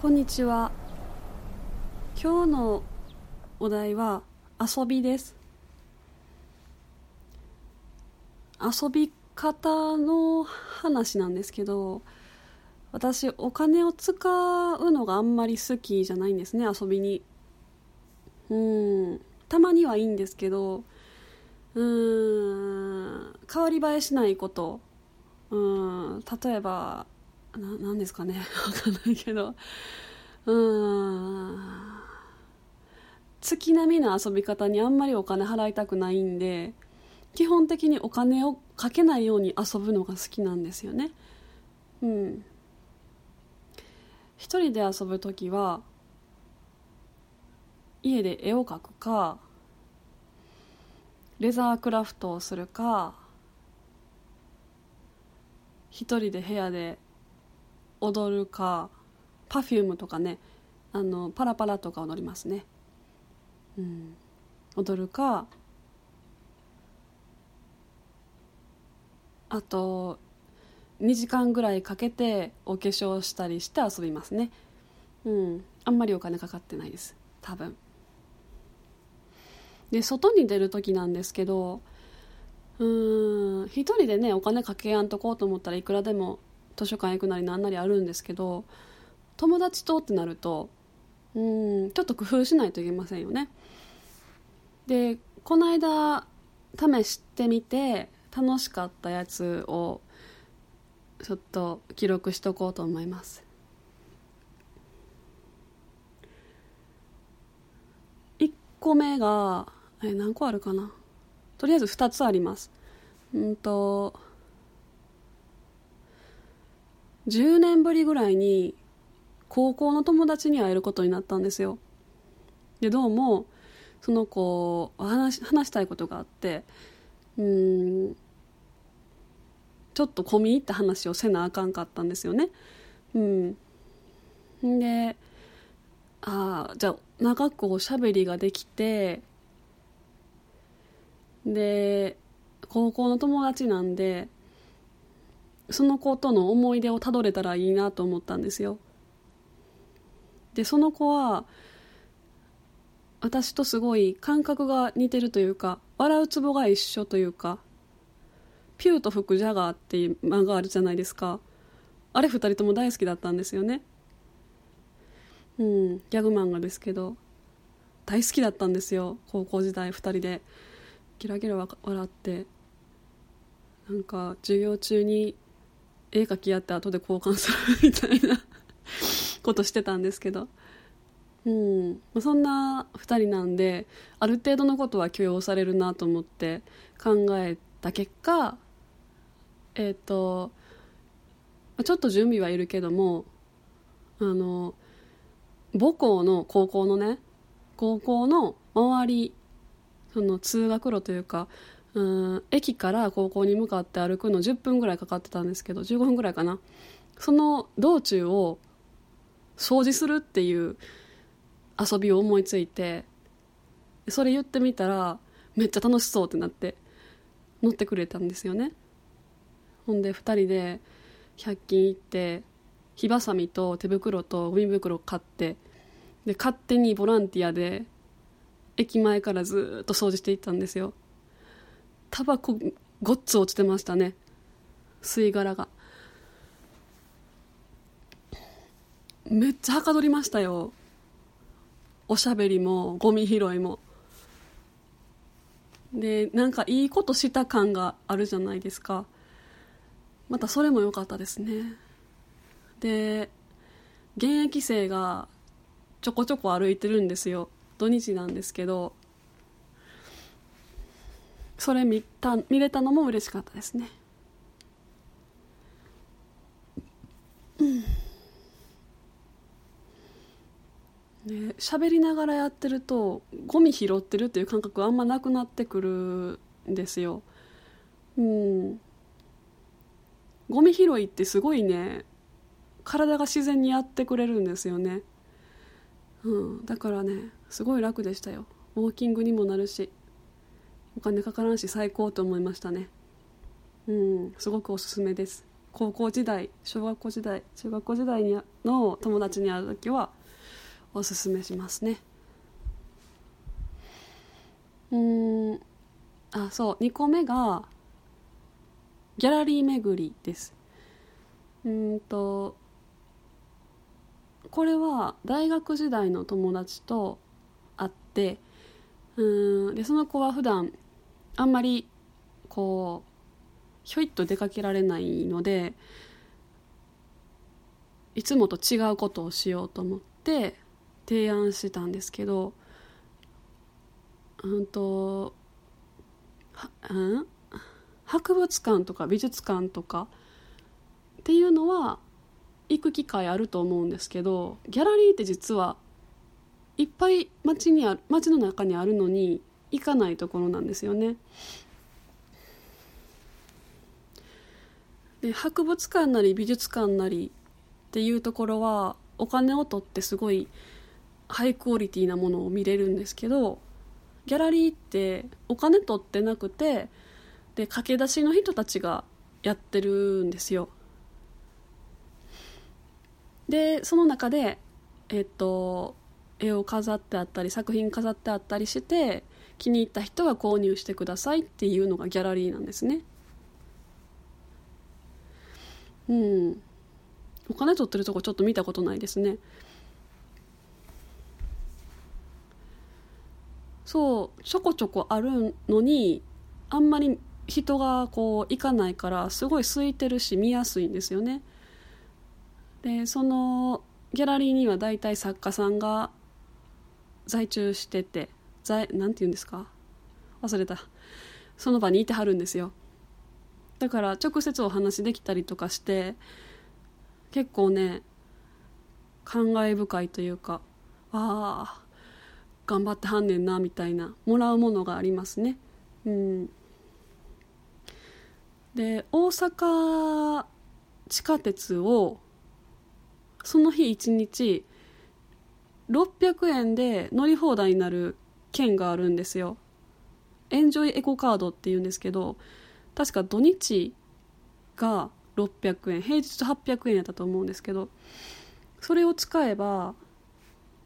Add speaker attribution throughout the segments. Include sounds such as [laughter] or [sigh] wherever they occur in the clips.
Speaker 1: こんにちは。今日のお題は遊びです。遊び方の話なんですけど私お金を使うのがあんまり好きじゃないんですね遊びに。うん。たまにはいいんですけどうん。変わり映えしないこと。うん。例えばななんですかね。[laughs] わかんないけど。うん。月並みな遊び方にあんまりお金払いたくないんで基本的にお金をかけないように遊ぶのが好きなんですよね。うん。一人で遊ぶ時は家で絵を描くかレザークラフトをするか一人で部屋で踊るか Perfume とかねあのパラパラとか踊りますね、うん、踊るかあと2時間ぐらいかけてお化粧したりして遊びますね。うん。あんまりお金かかってないです。多分。で外に出る時なんですけどうん一人でねお金かけやんとこうと思ったらいくらでも図書館行くなりなんなりあるんですけど友達とってなるとうんちょっと工夫しないといけませんよね。でこの間試してみて楽しかったやつをちょっと記録しとこうと思います。1個目がえ何個あるかな？とりあえず2つあります。うんと10年ぶりぐらいに高校の友達に会えることになったんですよ。でどうもその子話話したいことがあってうんちょっと込み入った話をせなあかんかったんですよね。うん。でああじゃあ長くおしゃべりができてで高校の友達なんでその子との思い出をたどれたらいいなと思ったんですよ。でその子は私とすごい感覚が似てるというか笑うツボが一緒というかピューと吹くジャガーっていう漫画あるじゃないですか。あれ2人とも大好きだったんですよね。うんギャグ漫画ですけど大好きだったんですよ。高校時代2人で。ギラギラ笑って。なんか授業中に絵描きやって後で交換するみたいな [laughs] ことしてたんですけど、うん、そんな2人なんである程度のことは許容されるなと思って考えた結果えっ、ー、とちょっと準備はいるけどもあの母校の高校のね高校の周りその通学路というかうん駅から高校に向かって歩くの10分ぐらいかかってたんですけど15分ぐらいかな。その道中を掃除するっていう遊びを思いついてそれ言ってみたらめっちゃ楽しそうってなって乗ってくれたんですよね。ほんで2人で100均行って火ばさみと手袋とゴミ袋買ってで勝手にボランティアで駅前からずっと掃除していったんですよ。タバコごっつ落ちてましたね。吸い殻が。めっちゃはかどりましたよ。おしゃべりもゴミ拾いも。でなんかいいことした感があるじゃないですか。またそれも良かったですね。で現役生がちょこちょこ歩いてるんですよ。土日なんですけどそれ見た見れたのも嬉しかったですね。うん。ね喋りながらやってるとゴミ拾ってるっていう感覚あんまなくなってくるんですよ。うん。ゴミ拾いってすごいね体が自然にやってくれるんですよね。うん、だからねすごい楽でしたよ。ウォーキングにもなるし。お金かからんし最高と思いましたね。うんすごくおすすめです。高校時代小学校時代中学校時代にの友達に会う時はおすすめしますね。うんあそう2個目がギャラリー巡りです。うんとこれは大学時代の友達と会ってうんでその子は普段あんまりこうひょいっと出かけられないのでいつもと違うことをしようと思って提案してたんですけどうんとはうん？博物館とか美術館とかっていうのは行く機会あると思うんですけどギャラリーって実はいっぱい街にあ街の中にあるのに行かないところなんですよね。で博物館なり美術館なりっていうところはお金を取ってすごいハイクオリティなものを見れるんですけどギャラリーってお金取ってなくてで駆け出しの人たちがやってるんですよでその中でえっと絵を飾ってあったり作品飾ってあったりして気に入った人は購入してくださいっていうのがギャラリーなんですね。うん。お金取ってるとこちょっと見たことないですね。そう。ちょこちょこあるのにあんまり人がこう行かないからすごい空いてるし見やすいんですよね。でそのギャラリーには大体作家さんが在中してて。在なんて言うんですか？忘れた。その場にいてはるんですよ。だから直接お話できたりとかして結構ね感慨深いというかああ頑張ってはんねんなみたいなもらうものがありますね。うん。で大阪地下鉄をその日一日600円で乗り放題になる券があるんですよ。エンジョイエコカードっていうんですけど確か土日が600円平日800円やったと思うんですけどそれを使えば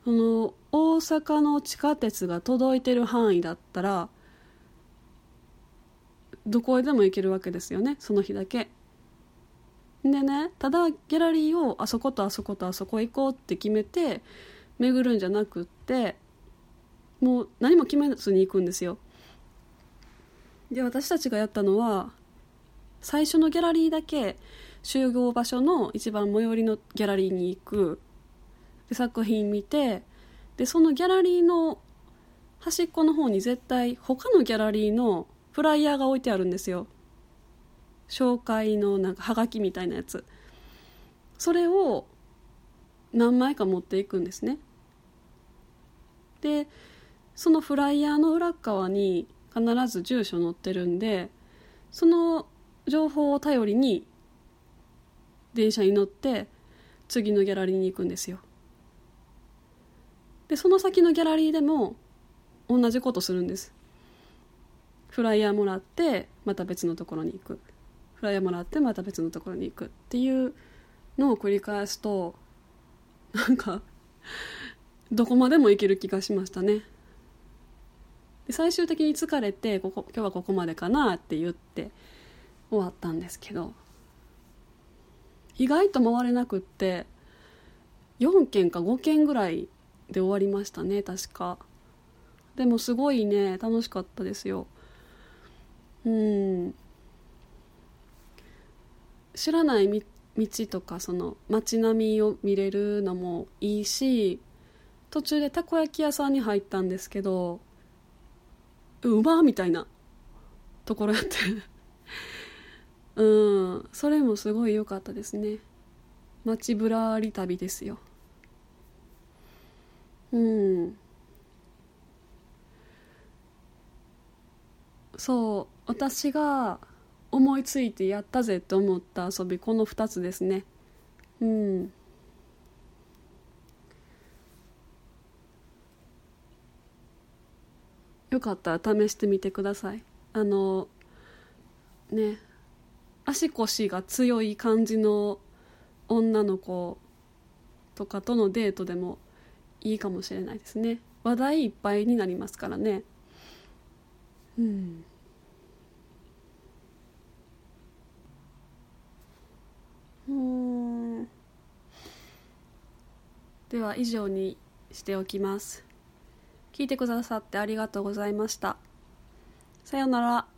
Speaker 1: その大阪の地下鉄が届いてる範囲だったらどこへでも行けるわけですよねその日だけ。でねただギャラリーをあそことあそことあそこ行こうって決めて巡るんじゃなくってもう何も決めずに行くんですよ。で私たちがやったのは最初のギャラリーだけ集合場所の一番最寄りのギャラリーに行く。で作品見てでそのギャラリーの端っこの方に絶対他のギャラリーのフライヤーが置いてあるんですよ。紹介のなんかはがきみたいなやつ。それを何枚か持っていくんですね。でそのフライヤーの裏側に必ず住所載ってるんでその情報を頼りに電車に乗って次のギャラリーに行くんですよ。でその先のギャラリーでも同じことするんです。フライヤーもらってまた別のところに行く。フライヤーもらってまた別のところに行く。っていうのを繰り返すとなんかどこまでも行ける気がしましたね。で最終的に疲れてここ今日はここまでかなって言って終わったんですけど意外と回れなくって4件か5件ぐらいで終わりましたね確か。でもすごいね楽しかったですよ。うん。知らない道とかその街並みを見れるのもいいし途中でたこ焼き屋さんに入ったんですけどうまみたいなところやって。[laughs] うん。それもすごい良かったですね。街ぶらり旅ですよ。うん。そう。私が思いついてやったぜって思った遊びこの2つですね。うん。よかったら試してみてください。あのね足腰が強い感じの女の子とかとのデートでもいいかもしれないですね。話題いっぱいになりますからね。うん。うん。では以上にしておきます。聞いてくださってありがとうございました。さようなら。